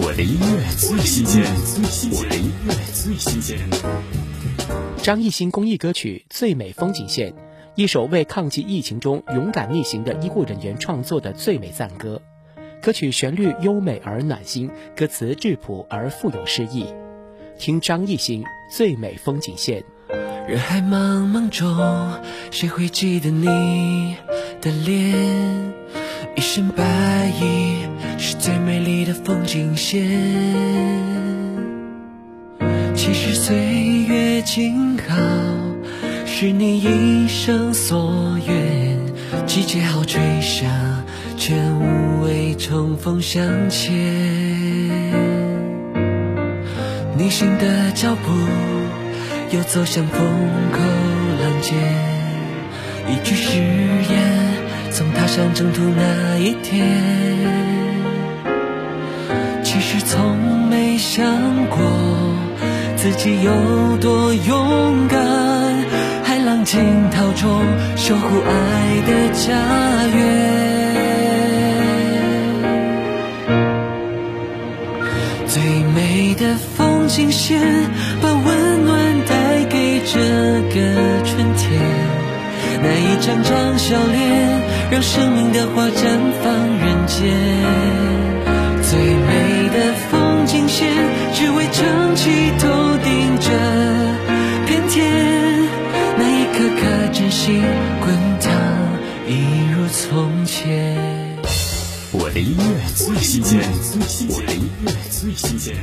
我的音乐最新鲜，我的音乐最新鲜。张艺兴公益歌曲《最美风景线》，一首为抗击疫情中勇敢逆行的医护人员创作的最美赞歌。歌曲旋律优美而暖心，歌词质朴而富有诗意。听张艺兴《最美风景线》。人海茫茫中，谁会记得你的脸？一身白衣是最美丽的风景线。其实岁月静好，是你一生所愿。季节好吹响，却无畏冲锋向前。逆行的脚步，又走向风口浪尖，一句誓言。从踏上征途那一天，其实从没想过自己有多勇敢，海浪惊涛中守护爱的家园。最美的风景线，把温暖带给这个春天。那一张张笑脸，让生命的花绽放人间。最美的风景线，只为撑起头顶这片天。那一颗颗真心滚烫，一如从前。我的音乐最新鲜，我的音乐最新鲜。